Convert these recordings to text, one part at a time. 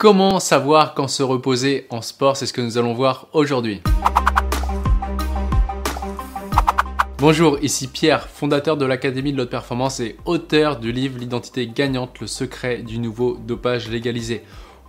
Comment savoir quand se reposer en sport C'est ce que nous allons voir aujourd'hui. Bonjour, ici Pierre, fondateur de l'Académie de l'Haute Performance et auteur du livre L'identité gagnante, le secret du nouveau dopage légalisé.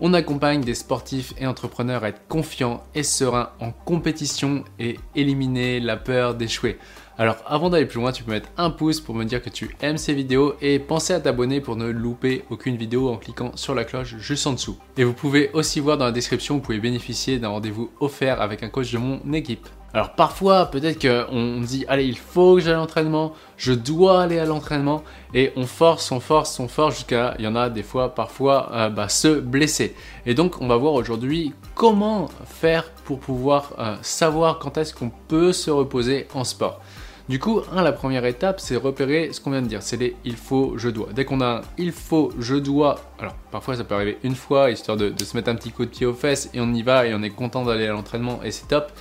On accompagne des sportifs et entrepreneurs à être confiants et sereins en compétition et éliminer la peur d'échouer. Alors avant d'aller plus loin, tu peux mettre un pouce pour me dire que tu aimes ces vidéos et penser à t'abonner pour ne louper aucune vidéo en cliquant sur la cloche juste en dessous. Et vous pouvez aussi voir dans la description, vous pouvez bénéficier d'un rendez-vous offert avec un coach de mon équipe. Alors parfois, peut-être qu'on dit, allez, il faut que j'aille à l'entraînement, je dois aller à l'entraînement, et on force, on force, on force jusqu'à, il y en a des fois, parfois, euh, bah, se blesser. Et donc, on va voir aujourd'hui comment faire pour pouvoir euh, savoir quand est-ce qu'on peut se reposer en sport. Du coup, la première étape, c'est repérer ce qu'on vient de dire. C'est les il faut, je dois. Dès qu'on a un il faut, je dois, alors parfois ça peut arriver une fois, histoire de, de se mettre un petit coup de pied aux fesses, et on y va, et on est content d'aller à l'entraînement, et c'est top.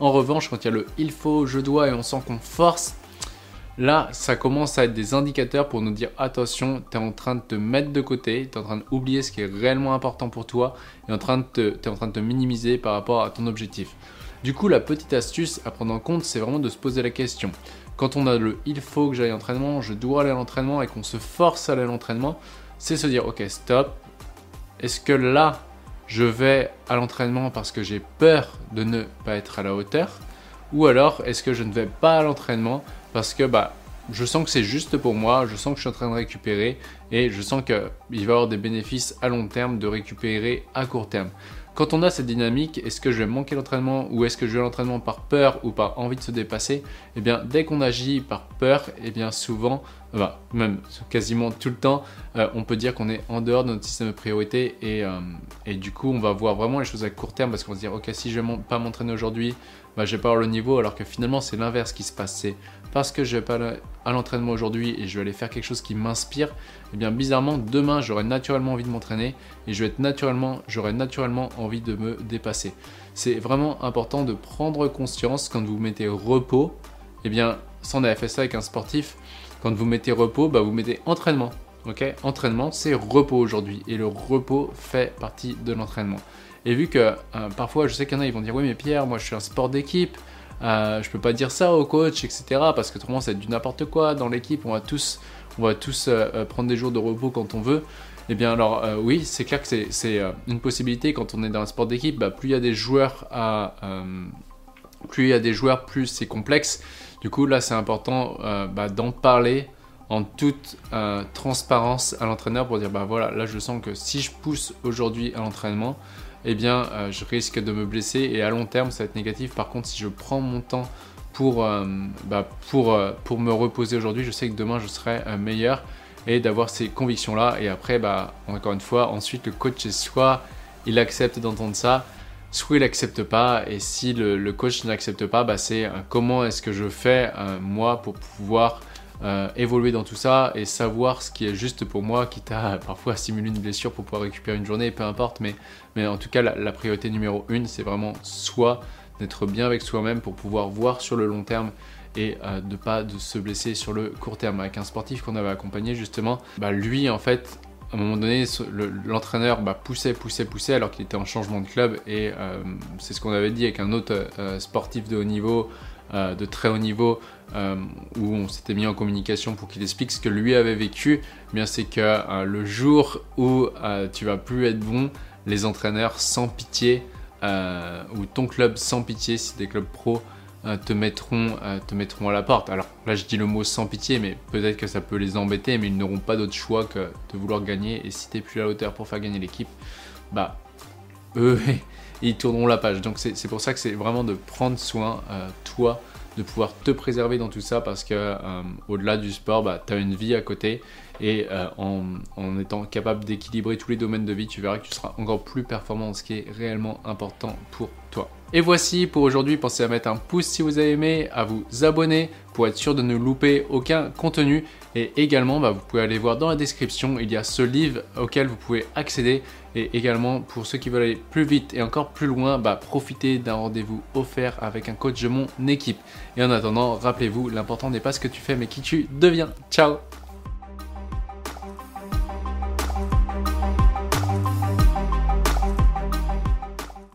En revanche, quand il y a le il faut, je dois et on sent qu'on force, là, ça commence à être des indicateurs pour nous dire attention, tu es en train de te mettre de côté, tu es en train d'oublier ce qui est réellement important pour toi et en train de es en train de te minimiser par rapport à ton objectif. Du coup, la petite astuce à prendre en compte, c'est vraiment de se poser la question. Quand on a le il faut que j'aille à l'entraînement, je dois aller à l'entraînement et qu'on se force à aller à l'entraînement, c'est se dire ok, stop. Est-ce que là, je vais à l'entraînement parce que j'ai peur de ne pas être à la hauteur Ou alors est-ce que je ne vais pas à l'entraînement parce que bah, je sens que c'est juste pour moi, je sens que je suis en train de récupérer et je sens qu'il va y avoir des bénéfices à long terme de récupérer à court terme. Quand on a cette dynamique, est-ce que je vais manquer l'entraînement ou est-ce que je vais l'entraînement par peur ou par envie de se dépasser Eh bien, dès qu'on agit par peur, eh bien souvent, même quasiment tout le temps, euh, on peut dire qu'on est en dehors de notre système de priorité et, euh, et, du coup, on va voir vraiment les choses à court terme parce qu'on va se dire, ok, si je vais pas m'entraîner aujourd'hui, bah, je vais pas avoir le niveau, alors que finalement, c'est l'inverse qui se passe. C'est parce que je vais pas à l'entraînement aujourd'hui et je vais aller faire quelque chose qui m'inspire, eh bien bizarrement demain j'aurai naturellement envie de m'entraîner et je vais être naturellement, j'aurai naturellement envie de me dépasser. C'est vraiment important de prendre conscience quand vous mettez repos, eh bien sans fait ça avec un sportif, quand vous mettez repos, bah, vous mettez entraînement. Ok, entraînement, c'est repos aujourd'hui et le repos fait partie de l'entraînement. Et vu que euh, parfois, je sais qu'il y en a, ils vont dire oui mais Pierre, moi je suis un sport d'équipe, euh, je peux pas dire ça au coach, etc. Parce que autrement, être du n'importe quoi dans l'équipe. On va tous, on va tous euh, prendre des jours de repos quand on veut. Eh bien, alors oui, c'est clair que c'est une possibilité quand on est dans un sport d'équipe. Bah, plus il y a des joueurs à, plus il y a des joueurs, plus c'est complexe. Du coup, là, c'est important bah, d'en parler en toute transparence à l'entraîneur pour dire bah voilà, là, je sens que si je pousse aujourd'hui à l'entraînement, eh bien, euh, je risque de me blesser et à long terme, ça va être négatif. Par contre, si je prends mon temps pour, euh, bah, euh, me reposer aujourd'hui, je sais que demain, je serai meilleur et d'avoir ces convictions-là. Et après, bah, encore une fois, ensuite, le coach, soit il accepte d'entendre ça, soit il n'accepte pas. Et si le, coach n'accepte pas, bah, c'est comment est-ce que je fais, moi, pour pouvoir euh, évoluer dans tout ça et savoir ce qui est juste pour moi, quitte à parfois simuler une blessure pour pouvoir récupérer une journée, peu importe. Mais, mais en tout cas, la, priorité numéro une, c'est vraiment soit d'être bien avec soi-même pour pouvoir voir sur le long terme et euh, de pas de se blesser sur le court terme. Avec un sportif qu'on avait accompagné justement, bah, lui en fait à un moment donné, l'entraîneur bah, poussait, poussait, poussait alors qu'il était en changement de club. Et euh, c'est ce qu'on avait dit avec un autre sportif de haut niveau euh, de très haut niveau euh, où on s'était mis en communication pour qu'il explique ce que lui avait vécu, eh bien c'est que euh, le jour où tu vas plus être bon, les entraîneurs sans pitié ou ton club sans pitié, si des clubs pro te mettront, te mettront à la porte. Alors là, je dis le mot sans pitié, mais peut-être que ça peut les embêter, mais ils n'auront pas d'autre choix que de vouloir gagner. Et si tu n'es plus à la hauteur pour faire gagner l'équipe, bah, eux, ils tourneront la page. Donc c'est pour ça que c'est vraiment de prendre soin, euh, toi, de pouvoir te préserver dans tout ça parce que euh, au-delà du sport, bah, tu as une vie à côté et euh, en, en, étant capable d'équilibrer tous les domaines de vie, tu verras que tu seras encore plus performant ce qui est réellement important pour toi. Et voici pour aujourd'hui, pensez à mettre un pouce si vous avez aimé, à vous abonner pour être sûr de ne louper aucun contenu. Et également, bah, vous pouvez aller voir dans la description, il y a ce livre auquel vous pouvez accéder. Et également, pour ceux qui veulent aller plus vite et encore plus loin, bah, profitez d'un rendez-vous offert avec un coach de mon équipe. Et en attendant, rappelez-vous, l'important n'est pas ce que tu fais, mais qui tu deviens. Ciao